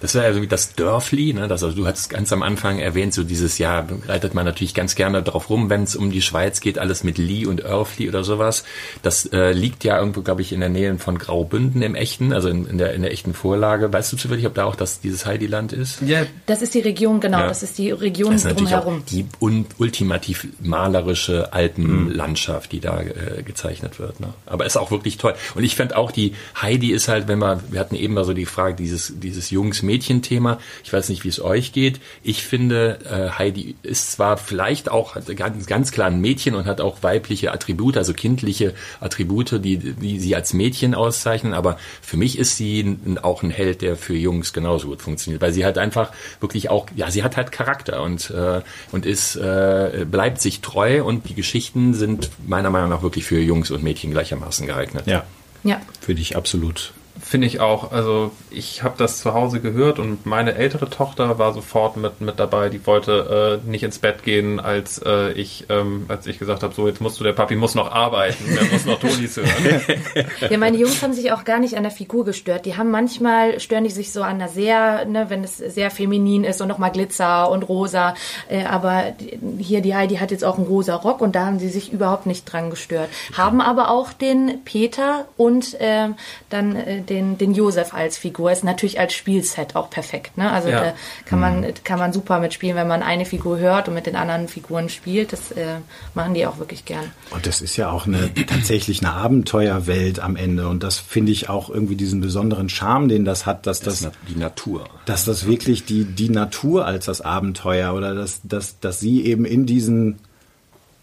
Das war ja so wie das Dörfli, ne? Das, also du hattest ganz am Anfang erwähnt, so dieses Jahr reitet man natürlich ganz gerne drauf rum, wenn es um die Schweiz geht, alles mit Li und Örfli oder sowas. Das äh, liegt ja irgendwo, glaube ich, in der Nähe von Graubünden im echten, also in, in, der, in der echten Vorlage. Weißt du zufällig, ob da auch das, dieses Heidiland ist? Ja, Das ist die Region, genau, Ja. das ist die Region Das ist drumherum. die un ultimativ malerische Alpenlandschaft, die da äh, gezeichnet wird. Ne? Aber ist auch wirklich toll. Und ich fand auch, die Heidi ist halt, wenn man, wir hatten eben mal so die Frage, dieses, dieses Jungs-Mädchen-Thema. Ich weiß nicht, wie es euch geht. Ich finde, äh, Heidi ist zwar vielleicht auch ganz, ganz klar ein Mädchen und hat auch weibliche Attribute, also kindliche Attribute, die, die sie als Mädchen auszeichnen, aber für mich ist sie ein, auch ein Held, der für Jungs genauso gut funktioniert, weil sie halt einfach wirklich auch, ja, sie hat halt Charakter und, äh, und ist, äh, bleibt sich treu und die Geschichten sind meiner Meinung nach wirklich für Jungs und Mädchen gleichermaßen geeignet. Ja. Ja. Würde ich absolut Finde ich auch. Also ich habe das zu Hause gehört und meine ältere Tochter war sofort mit, mit dabei. Die wollte äh, nicht ins Bett gehen, als äh, ich ähm, als ich gesagt habe, so jetzt musst du, der Papi muss noch arbeiten, der muss noch Tonis hören. ja, meine Jungs haben sich auch gar nicht an der Figur gestört. Die haben manchmal stören die sich so an der sehr, ne, wenn es sehr feminin ist und nochmal Glitzer und rosa. Äh, aber hier die Heidi hat jetzt auch einen rosa Rock und da haben sie sich überhaupt nicht dran gestört. Haben aber auch den Peter und äh, dann äh, den, den Josef als Figur. Ist natürlich als Spielset auch perfekt. Ne? Also ja. da kann man, mhm. kann man super mitspielen, wenn man eine Figur hört und mit den anderen Figuren spielt. Das äh, machen die auch wirklich gern. Und das ist ja auch eine tatsächlich eine Abenteuerwelt am Ende. Und das finde ich auch irgendwie diesen besonderen Charme, den das hat, dass das, das die Natur. Dass das wirklich die, die Natur als das Abenteuer oder dass, dass, dass sie eben in diesen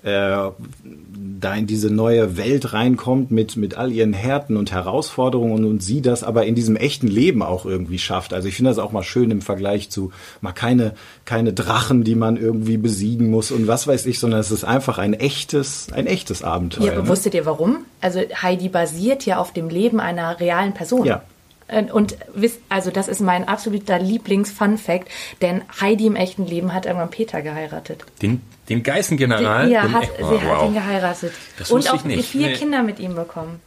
äh, da in diese neue Welt reinkommt mit, mit all ihren Härten und Herausforderungen und sie das aber in diesem echten Leben auch irgendwie schafft. Also ich finde das auch mal schön im Vergleich zu mal keine, keine Drachen, die man irgendwie besiegen muss und was weiß ich, sondern es ist einfach ein echtes, ein echtes Abenteuer. Ja, aber ne? wusstet ihr warum? Also Heidi basiert ja auf dem Leben einer realen Person. Ja. Äh, und wisst, also das ist mein absoluter Lieblings-Fun-Fact, denn Heidi im echten Leben hat irgendwann Peter geheiratet. Den, den Geißengeneral? Ja, hat, oh, sie wow. hat ihn geheiratet. Das und auch vier nee. Kinder mit ihm bekommen.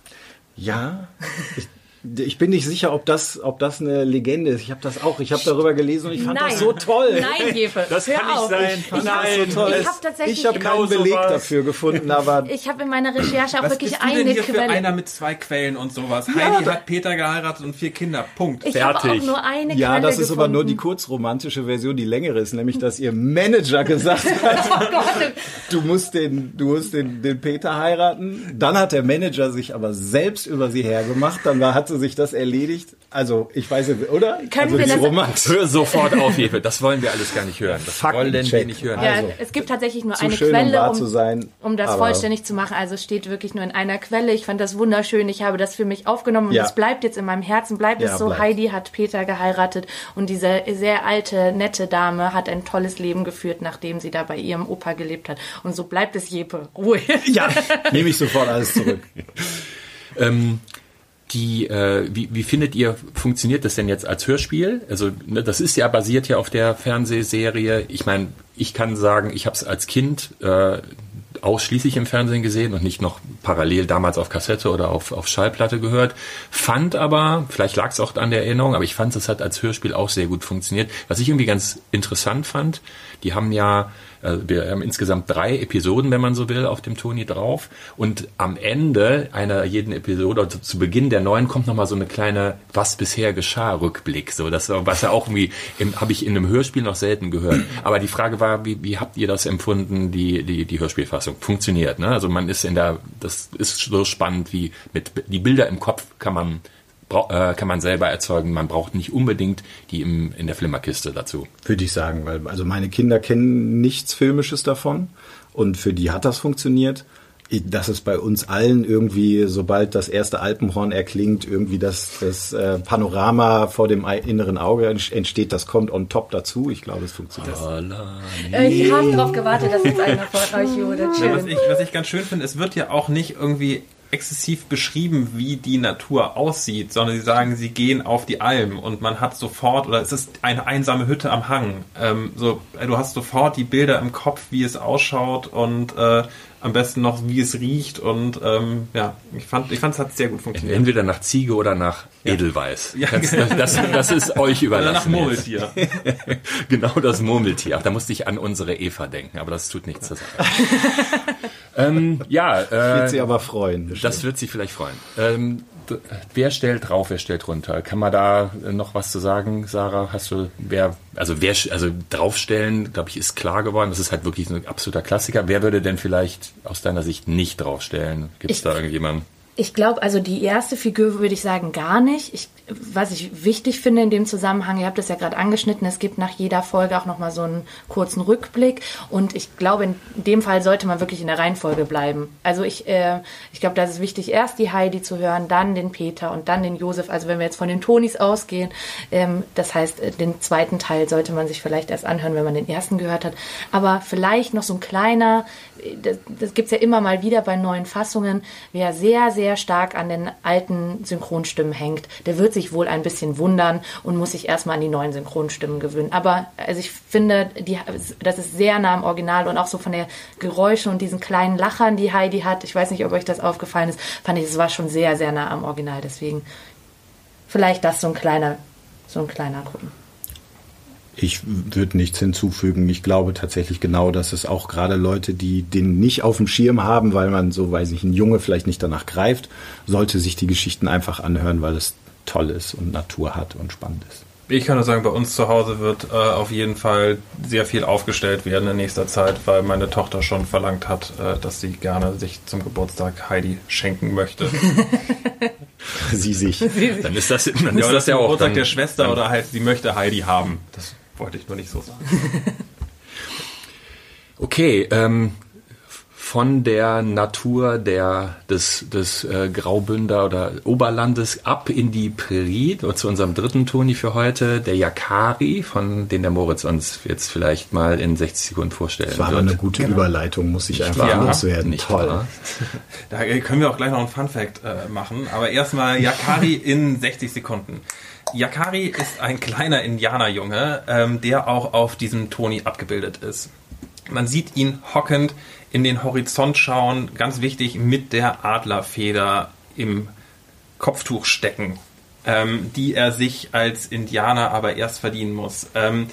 Ja, ich, ich bin nicht sicher, ob das, ob das eine Legende ist. Ich habe das auch. Ich habe darüber gelesen und ich fand Nein. das so toll. Nein, Jefe. Das kann nicht sein. Ich Nein. so. Ich habe tatsächlich ich hab keinen Beleg sowas. dafür gefunden, aber ich habe in meiner Recherche auch Was wirklich bist du eine denn hier Quelle. Für einer mit zwei Quellen und sowas. Ja, Heidi hat Peter geheiratet und vier Kinder. Punkt. Ich habe auch nur eine ja, Quelle das ist gefunden. aber nur die kurzromantische Version, die längere ist, nämlich dass ihr Manager gesagt hat, oh du musst den, du musst den, den Peter heiraten. Dann hat der Manager sich aber selbst über sie hergemacht. Dann war, hat sie sich das erledigt. Also ich weiß nicht, oder? Können also wir das Romanz. Hör sofort auf, Hefe. Das wollen wir alles gar nicht hören. Das wollen wir nicht hören. Ja, also, es gibt tatsächlich nur eine schön, Quelle, um, sein, um das vollständig zu machen. Also es steht wirklich nur in einer Quelle. Ich fand das wunderschön. Ich habe das für mich aufgenommen und es bleibt jetzt in meinem Herzen. Bleibt ja, es so. Bleibt. Heidi hat Peter geheiratet und diese sehr alte, nette Dame hat ein tolles Leben geführt, nachdem sie da bei ihrem Opa gelebt hat. Und so bleibt es Jepe. Ruhe. Ja, nehme ich sofort alles zurück. ähm, die, äh, wie, wie findet ihr, funktioniert das denn jetzt als Hörspiel? Also ne, das ist ja basiert ja auf der Fernsehserie. Ich meine, ich kann sagen, ich habe es als Kind äh, ausschließlich im Fernsehen gesehen und nicht noch parallel damals auf Kassette oder auf, auf Schallplatte gehört. Fand aber, vielleicht lag es auch an der Erinnerung, aber ich fand, es hat als Hörspiel auch sehr gut funktioniert. Was ich irgendwie ganz interessant fand, die haben ja also wir haben insgesamt drei Episoden, wenn man so will, auf dem Toni drauf. Und am Ende einer jeden Episode, also zu Beginn der neuen, kommt nochmal so eine kleine Was bisher geschah Rückblick. So, das, was ja auch irgendwie, habe ich in einem Hörspiel noch selten gehört. Aber die Frage war, wie, wie habt ihr das empfunden, die, die, die Hörspielfassung? Funktioniert, ne? Also man ist in der, das ist so spannend, wie mit, die Bilder im Kopf kann man äh, kann man selber erzeugen. Man braucht nicht unbedingt die im, in der Flimmerkiste dazu. Würde ich sagen, weil also meine Kinder kennen nichts Filmisches davon und für die hat das funktioniert. Das ist bei uns allen irgendwie, sobald das erste Alpenhorn erklingt, irgendwie das, das äh, Panorama vor dem inneren Auge entsteht, das kommt on top dazu. Ich glaube, es funktioniert. Ich habe darauf gewartet, dass jetzt einer von euch wurde. Ja, was, ich, was ich ganz schön finde, es wird ja auch nicht irgendwie exzessiv beschrieben, wie die Natur aussieht, sondern sie sagen, sie gehen auf die Alm und man hat sofort, oder es ist eine einsame Hütte am Hang. Ähm, so, äh, du hast sofort die Bilder im Kopf, wie es ausschaut und äh, am besten noch, wie es riecht und ähm, ja, ich fand, ich fand, es hat sehr gut funktioniert. Entweder nach Ziege oder nach ja. Edelweiß. Ja, das, das, das, das, ist euch überlassen. Oder nach Murmeltier. genau das Murmeltier. Ach, da musste ich an unsere Eva denken, aber das tut nichts zur Sache. ähm, ja, äh, das wird sie aber freuen. Bestimmt. Das wird sie vielleicht freuen. Ähm, wer stellt drauf, wer stellt runter? Kann man da noch was zu sagen, Sarah? Hast du, wer, also wer, also draufstellen, glaube ich, ist klar geworden. Das ist halt wirklich ein absoluter Klassiker. Wer würde denn vielleicht aus deiner Sicht nicht draufstellen? Gibt es da irgendjemanden? Ich glaube, also die erste Figur würde ich sagen gar nicht. Ich, was ich wichtig finde in dem Zusammenhang, ihr habt es ja gerade angeschnitten, es gibt nach jeder Folge auch nochmal so einen kurzen Rückblick und ich glaube, in dem Fall sollte man wirklich in der Reihenfolge bleiben. Also ich, äh, ich glaube, da ist es wichtig, erst die Heidi zu hören, dann den Peter und dann den Josef. Also wenn wir jetzt von den Tonis ausgehen, ähm, das heißt, äh, den zweiten Teil sollte man sich vielleicht erst anhören, wenn man den ersten gehört hat. Aber vielleicht noch so ein kleiner, äh, das, das gibt's ja immer mal wieder bei neuen Fassungen, wer sehr, sehr sehr stark an den alten Synchronstimmen hängt, der wird sich wohl ein bisschen wundern und muss sich erstmal an die neuen Synchronstimmen gewöhnen. Aber also ich finde, die, das ist sehr nah am Original und auch so von der Geräusche und diesen kleinen Lachern, die Heidi hat. Ich weiß nicht, ob euch das aufgefallen ist, fand ich, es war schon sehr, sehr nah am Original. Deswegen vielleicht das so ein kleiner, so ein kleiner Gucken. Ich würde nichts hinzufügen. Ich glaube tatsächlich genau, dass es auch gerade Leute, die den nicht auf dem Schirm haben, weil man so, weiß ich, ein Junge vielleicht nicht danach greift, sollte sich die Geschichten einfach anhören, weil es toll ist und Natur hat und spannend ist. Ich kann nur sagen, bei uns zu Hause wird äh, auf jeden Fall sehr viel aufgestellt werden in nächster Zeit, weil meine Tochter schon verlangt hat, äh, dass sie gerne sich zum Geburtstag Heidi schenken möchte. sie sich. Dann ist das, dann ja, ist das ja auch Geburtstag dann, der Schwester oder halt sie möchte Heidi haben. Das wollte ich nur nicht so sagen. okay, ähm, von der Natur der, des, des äh, Graubünder oder Oberlandes ab in die Prärie, zu unserem dritten Toni für heute, der Yakari, von den der Moritz uns jetzt vielleicht mal in 60 Sekunden vorstellen Das war wird. aber eine gute genau. Überleitung, muss ich einfach ja, loswerden. Nicht Toll. Wahr? Da können wir auch gleich noch einen Fun-Fact äh, machen, aber erstmal Yakari in 60 Sekunden. Yakari ist ein kleiner Indianerjunge, ähm, der auch auf diesem Toni abgebildet ist. Man sieht ihn hockend in den Horizont schauen, ganz wichtig, mit der Adlerfeder im Kopftuch stecken, ähm, die er sich als Indianer aber erst verdienen muss. Ähm,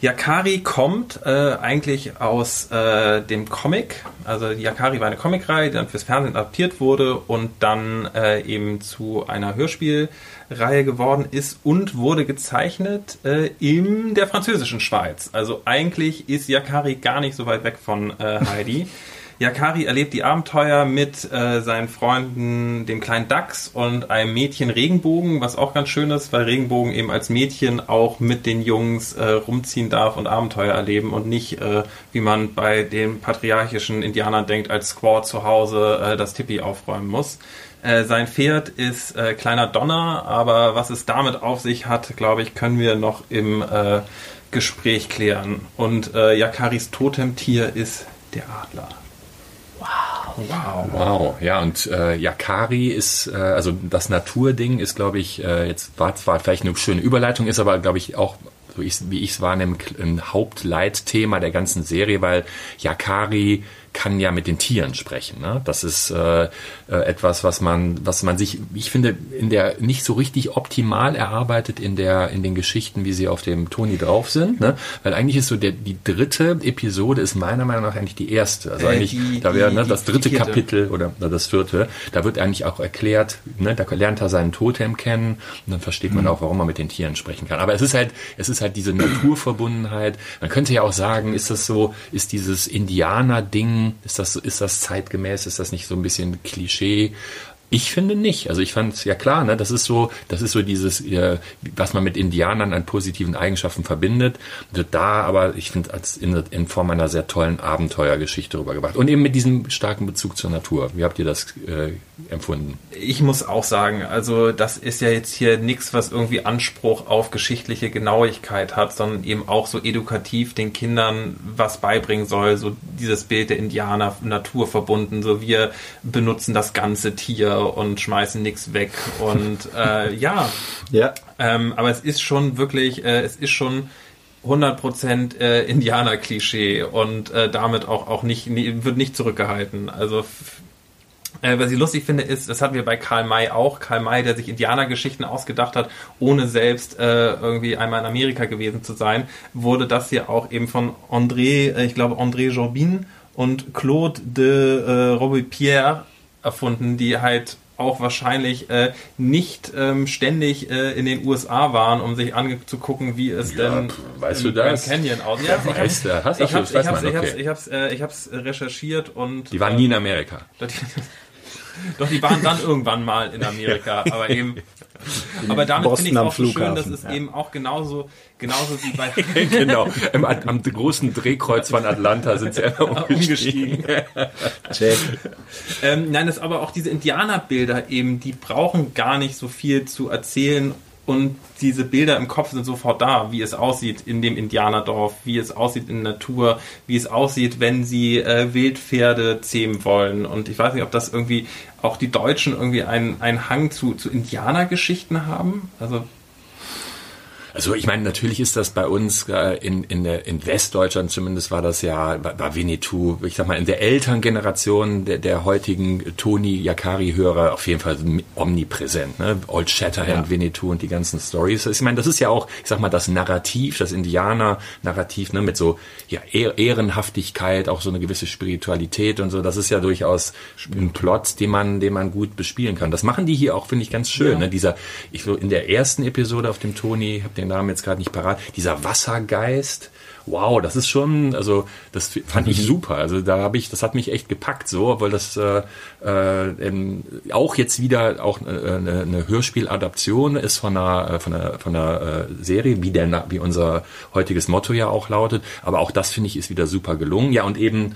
Yakari kommt äh, eigentlich aus äh, dem Comic. Also Yakari war eine Comicreihe, die dann fürs Fernsehen adaptiert wurde und dann äh, eben zu einer Hörspielreihe geworden ist und wurde gezeichnet äh, in der französischen Schweiz. Also eigentlich ist Yakari gar nicht so weit weg von äh, Heidi. Yakari erlebt die Abenteuer mit äh, seinen Freunden, dem kleinen Dachs und einem Mädchen Regenbogen, was auch ganz schön ist, weil Regenbogen eben als Mädchen auch mit den Jungs äh, rumziehen darf und Abenteuer erleben und nicht, äh, wie man bei den patriarchischen Indianern denkt, als Squaw zu Hause äh, das Tippi aufräumen muss. Äh, sein Pferd ist äh, kleiner Donner, aber was es damit auf sich hat, glaube ich, können wir noch im äh, Gespräch klären. Und äh, Yakaris Totemtier ist der Adler. Wow. Wow. Wow. Ja, und äh, Yakari ist, äh, also das Naturding ist, glaube ich, äh, jetzt war zwar vielleicht eine schöne Überleitung, ist aber, glaube ich, auch so ich, wie ich es wahrnehme, ein Hauptleitthema der ganzen Serie, weil Yakari kann ja mit den Tieren sprechen. Ne? Das ist äh, äh, etwas, was man, was man sich, ich finde, in der nicht so richtig optimal erarbeitet in der in den Geschichten, wie sie auf dem Toni drauf sind. Ne? Weil eigentlich ist so der die dritte Episode ist meiner Meinung nach eigentlich die erste. Also äh, eigentlich die, da wäre ne, das dritte Kapitel oder, oder das vierte. Da wird eigentlich auch erklärt, ne, da lernt er seinen Totem kennen und dann versteht man mhm. auch, warum man mit den Tieren sprechen kann. Aber es ist halt, es ist halt diese Naturverbundenheit. Man könnte ja auch sagen, ist das so, ist dieses Indianer-Ding ist das, ist das zeitgemäß? Ist das nicht so ein bisschen Klischee? Ich finde nicht. Also ich fand es ja klar, ne? Das ist so, das ist so dieses, äh, was man mit Indianern an positiven Eigenschaften verbindet, wird da aber, ich finde, als in, in, Form einer sehr tollen Abenteuergeschichte rübergebracht. Und eben mit diesem starken Bezug zur Natur. Wie habt ihr das äh, empfunden? Ich muss auch sagen, also das ist ja jetzt hier nichts, was irgendwie Anspruch auf geschichtliche Genauigkeit hat, sondern eben auch so edukativ den Kindern was beibringen soll. So dieses Bild der Indianer naturverbunden, so wir benutzen das ganze Tier und schmeißen nichts weg. Und äh, ja, ja. Ähm, aber es ist schon wirklich, äh, es ist schon 100% äh, Indianer-Klischee und äh, damit auch, auch nicht, nie, wird nicht zurückgehalten. Also äh, was ich lustig finde, ist, das hatten wir bei Karl May auch. Karl May, der sich Indianergeschichten ausgedacht hat, ohne selbst äh, irgendwie einmal in Amerika gewesen zu sein, wurde das hier auch eben von André, äh, ich glaube André Jorbin und Claude de äh, Robespierre erfunden, die halt auch wahrscheinlich äh, nicht ähm, ständig äh, in den USA waren, um sich anzugucken, wie es ja, denn weißt im du? Grand Canyon aussieht. Ja, ich weißt du, hast ich hab's, ich hab's, ich hab's, ich hab's, äh, ich hab's recherchiert und die waren nie in Amerika. Doch, die waren dann irgendwann mal in Amerika, aber eben. Aber damit finde ich es auch schön, dass es ja. eben auch genauso, genauso wie bei. genau, am, am, großen Drehkreuz von Atlanta sind sie einfach umgestiegen. ähm, nein, das aber auch diese Indianerbilder eben, die brauchen gar nicht so viel zu erzählen und diese Bilder im Kopf sind sofort da, wie es aussieht in dem Indianerdorf, wie es aussieht in der Natur, wie es aussieht, wenn sie äh, Wildpferde zähmen wollen. Und ich weiß nicht, ob das irgendwie auch die Deutschen irgendwie einen, einen Hang zu, zu Indianergeschichten haben. Also also ich meine, natürlich ist das bei uns äh, in, in, der, in Westdeutschland zumindest war das ja, war Winnetou, ich sag mal, in der Elterngeneration der, der heutigen Tony Yakari-Hörer auf jeden Fall omnipräsent. Ne? Old Shatterhand, ja. Winnetou und die ganzen Stories. Ich meine, das ist ja auch, ich sag mal, das Narrativ, das Indianer-Narrativ, ne, mit so ja, Ehrenhaftigkeit, auch so eine gewisse Spiritualität und so. Das ist ja durchaus ein Plot, den man, den man gut bespielen kann. Das machen die hier auch, finde ich, ganz schön. Ja. Ne? Dieser, ich so in der ersten Episode auf dem Tony, hab den den Namen jetzt gerade nicht parat, dieser Wassergeist. Wow, das ist schon, also das fand ich super. Also da habe ich, das hat mich echt gepackt, so, weil das äh, äh, auch jetzt wieder auch äh, eine, eine Hörspieladaption ist von einer äh, von einer von einer äh, Serie, wie der wie unser heutiges Motto ja auch lautet. Aber auch das finde ich ist wieder super gelungen. Ja und eben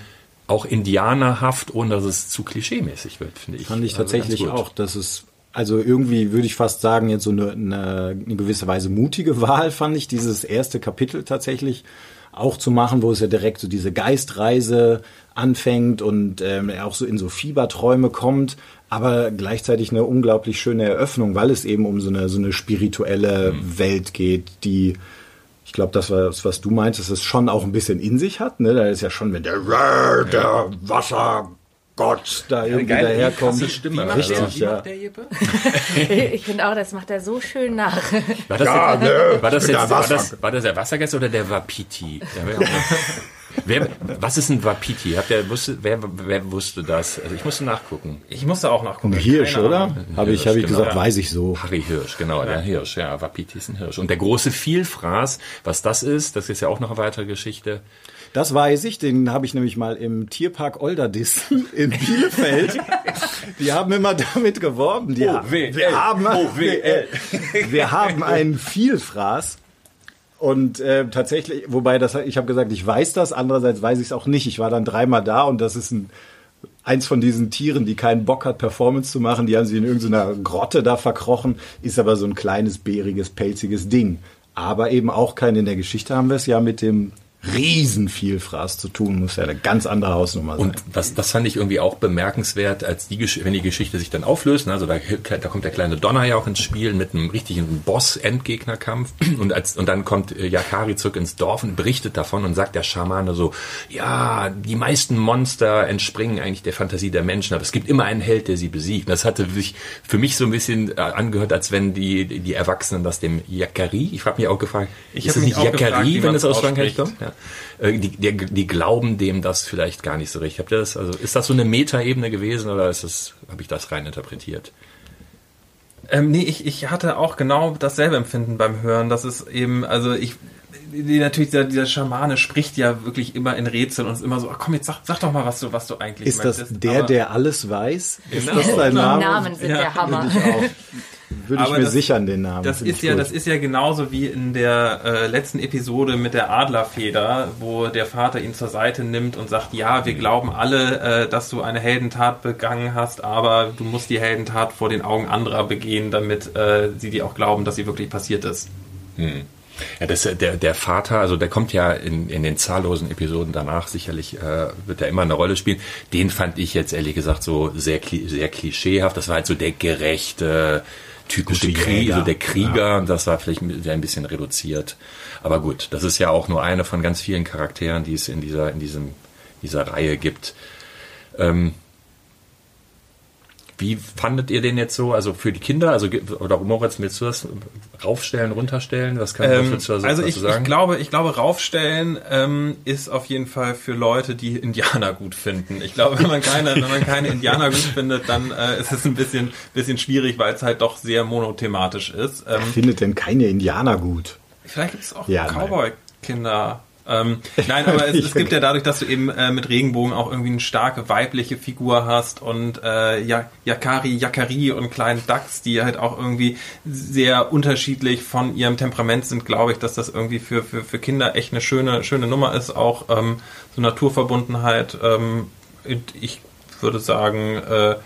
auch indianerhaft, ohne dass es zu klischeemäßig wird, finde ich. Fand ich also tatsächlich auch, dass es also irgendwie würde ich fast sagen, jetzt so eine, eine, eine gewisse Weise mutige Wahl fand ich, dieses erste Kapitel tatsächlich auch zu machen, wo es ja direkt so diese Geistreise anfängt und ähm, auch so in so Fieberträume kommt, aber gleichzeitig eine unglaublich schöne Eröffnung, weil es eben um so eine so eine spirituelle mhm. Welt geht, die ich glaube, das was, was du meinst, dass es schon auch ein bisschen in sich hat. Ne? Da ist ja schon, wenn der, der Wasser Gott da ja, irgendwie daherkommt. Stimme. Wie Richtig, der, wie ja. Der ich finde auch, das macht er so schön nach. War das, ja, jetzt, ne, war das, jetzt, war das, war das der Wassergeist oder der Wapiti? wer, was ist ein Wapiti? Habt ihr, wusste, wer, wer wusste das? Also ich musste nachgucken. Ich musste auch nachgucken. Ein Hirsch, oder? Habe ich, hab ich genau, gesagt, weiß ich so. Harry Hirsch, genau, der Hirsch. Ja, Wapiti ist ein Hirsch. Und der große Vielfraß, was das ist, das ist ja auch noch eine weitere Geschichte. Das weiß ich, den habe ich nämlich mal im Tierpark Olderdissen in Bielefeld. Die haben immer damit geworben. Die o -W wir haben, wir haben einen Vielfraß. Und äh, tatsächlich, wobei das, ich habe gesagt, ich weiß das, andererseits weiß ich es auch nicht. Ich war dann dreimal da und das ist ein, eins von diesen Tieren, die keinen Bock hat, Performance zu machen. Die haben sich in irgendeiner Grotte da verkrochen, ist aber so ein kleines, bäriges, pelziges Ding. Aber eben auch kein, in der Geschichte haben wir es ja mit dem Riesenvielfraß zu tun, muss ja eine ganz andere Hausnummer sein. Und das, das fand ich irgendwie auch bemerkenswert, als die, wenn die Geschichte sich dann auflöst. Ne, also da, da kommt der kleine Donner ja auch ins Spiel mit einem richtigen Boss-Endgegnerkampf. Und, als, und dann kommt äh, Yakari zurück ins Dorf und berichtet davon und sagt der Schamane so, ja, die meisten Monster entspringen eigentlich der Fantasie der Menschen, aber es gibt immer einen Held, der sie besiegt. Und das hatte sich für mich so ein bisschen äh, angehört, als wenn die, die Erwachsenen das dem Yakari, ich habe mich auch gefragt, ich ist es nicht Yakari, wenn es aus Frankreich kommt? Ja. Äh, die, die, die glauben dem das vielleicht gar nicht so richtig. Habt ihr das, also ist das so eine Metaebene gewesen oder ist das, habe ich das rein interpretiert? Ähm, nee, ich, ich hatte auch genau dasselbe Empfinden beim Hören. Das ist eben, also ich, die, natürlich, dieser, dieser Schamane spricht ja wirklich immer in Rätseln und ist immer so, ach komm, jetzt sag, sag doch mal, was du, was du eigentlich ist möchtest. Ist das der, der alles weiß? Ist genau. das dein Name? Die Namen sind ja. der Hammer. Würde ich mir das, sichern, den Namen. Das ist ja, das ist ja genauso wie in der äh, letzten Episode mit der Adlerfeder, wo der Vater ihn zur Seite nimmt und sagt, ja, wir glauben alle, äh, dass du eine Heldentat begangen hast, aber du musst die Heldentat vor den Augen anderer begehen, damit äh, sie dir auch glauben, dass sie wirklich passiert ist. Hm. Ja, das, der, der Vater, also der kommt ja in, in den zahllosen Episoden danach sicherlich, äh, wird er immer eine Rolle spielen. Den fand ich jetzt ehrlich gesagt so sehr, sehr klischeehaft. Das war halt so der gerechte, typische Krieger, so der Krieger, ja. das war vielleicht ein bisschen reduziert. Aber gut, das ist ja auch nur eine von ganz vielen Charakteren, die es in dieser, in diesem, dieser Reihe gibt. Ähm, wie fandet ihr den jetzt so? Also für die Kinder, also oder Moritz, willst du das raufstellen, runterstellen? Was kann ähm, du also ich, sagen? ich glaube, ich glaube, raufstellen ähm, ist auf jeden Fall für Leute, die Indianer gut finden. Ich glaube, wenn man keine, wenn man keine Indianer gut findet, dann äh, ist es ein bisschen, bisschen schwierig, weil es halt doch sehr monothematisch ist. Ähm, Wer findet denn keine Indianer gut? Vielleicht gibt es auch ja, Cowboy-Kinder Ähm, nein, aber es, es, gibt ja dadurch, dass du eben äh, mit Regenbogen auch irgendwie eine starke weibliche Figur hast und äh, Yakari, Yakari und kleinen Dachs, die halt auch irgendwie sehr unterschiedlich von ihrem Temperament sind, glaube ich, dass das irgendwie für, für, für Kinder echt eine schöne, schöne Nummer ist. Auch ähm, so Naturverbundenheit. Ähm, ich würde sagen, äh,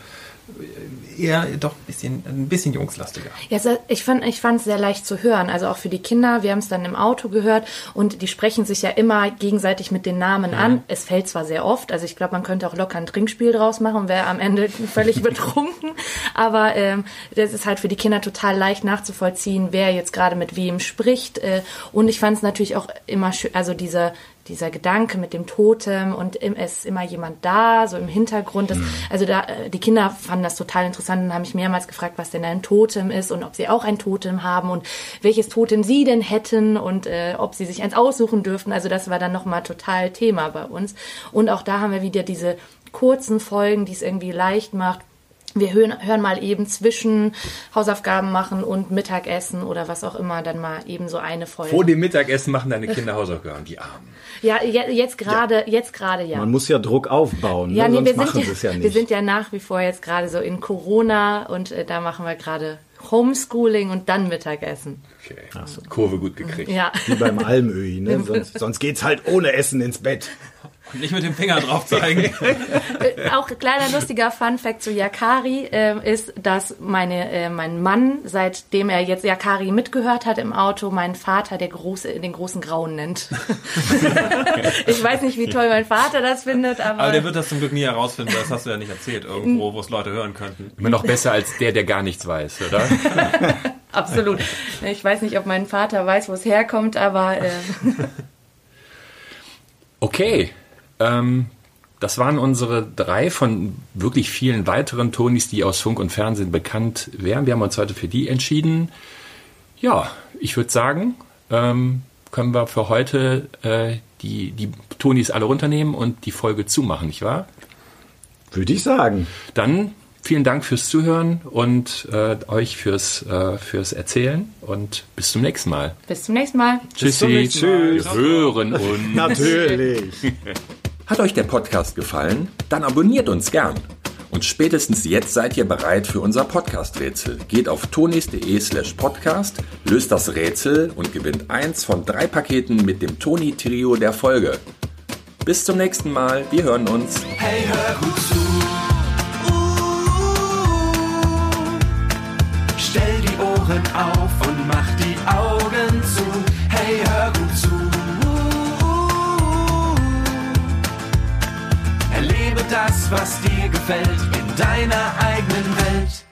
eher doch ein bisschen, ein bisschen jungslastiger. Ja, ich fand ich fand es sehr leicht zu hören, also auch für die Kinder. Wir haben es dann im Auto gehört und die sprechen sich ja immer gegenseitig mit den Namen mhm. an. Es fällt zwar sehr oft, also ich glaube, man könnte auch locker ein Trinkspiel draus machen, wäre am Ende völlig betrunken, aber ähm, das ist halt für die Kinder total leicht nachzuvollziehen, wer jetzt gerade mit wem spricht. Äh, und ich fand es natürlich auch immer schön, also diese dieser Gedanke mit dem Totem und es ist immer jemand da, so im Hintergrund. Das, mhm. Also da, äh, die Kinder fanden das total interessant und haben mich mehrmals gefragt, was denn ein Totem ist und ob sie auch ein Totem haben und welches Totem sie denn hätten und äh, ob sie sich eins aussuchen dürften. Also das war dann nochmal total Thema bei uns. Und auch da haben wir wieder diese kurzen Folgen, die es irgendwie leicht macht, wir hören, hören mal eben zwischen Hausaufgaben machen und Mittagessen oder was auch immer dann mal eben so eine Folge. Vor dem Mittagessen machen deine Kinder Hausaufgaben, die Armen. Ja, jetzt gerade, ja. jetzt gerade ja. Man muss ja Druck aufbauen, ja, ne? nee, sonst wir sind ja, ja Wir sind ja nach wie vor jetzt gerade so in Corona und äh, da machen wir gerade Homeschooling und dann Mittagessen. Okay, so. Kurve gut gekriegt. Ja. Wie beim Almöhi, ne? sonst, sonst geht's halt ohne Essen ins Bett. Nicht mit dem Finger drauf zeigen. Auch kleiner lustiger Fun Fact zu Yakari äh, ist, dass meine, äh, mein Mann, seitdem er jetzt Yakari mitgehört hat im Auto, meinen Vater der große, den großen Grauen nennt. ich weiß nicht, wie toll mein Vater das findet, aber. Aber der wird das zum Glück nie herausfinden, das hast du ja nicht erzählt, irgendwo, wo es Leute hören könnten. Immer noch besser als der, der gar nichts weiß, oder? Absolut. Ich weiß nicht, ob mein Vater weiß, wo es herkommt, aber. Äh okay. Ähm, das waren unsere drei von wirklich vielen weiteren Tonis, die aus Funk und Fernsehen bekannt wären. Wir haben uns heute für die entschieden. Ja, ich würde sagen, ähm, können wir für heute äh, die, die Tonis alle runternehmen und die Folge zumachen, nicht wahr? Würde ich sagen. Dann vielen Dank fürs Zuhören und äh, euch fürs, äh, fürs Erzählen und bis zum nächsten Mal. Bis zum nächsten Mal. Tschüssi. Tschüss. Wir hören uns. Natürlich. Hat euch der Podcast gefallen? Dann abonniert uns gern. Und spätestens jetzt seid ihr bereit für unser Podcast-Rätsel. Geht auf tonis.de slash podcast, löst das Rätsel und gewinnt eins von drei Paketen mit dem Toni-Trio der Folge. Bis zum nächsten Mal. Wir hören uns. Hey, hör gut zu. stell die Ohren auf und mach die Augen das, was dir gefällt, in deiner eigenen Welt.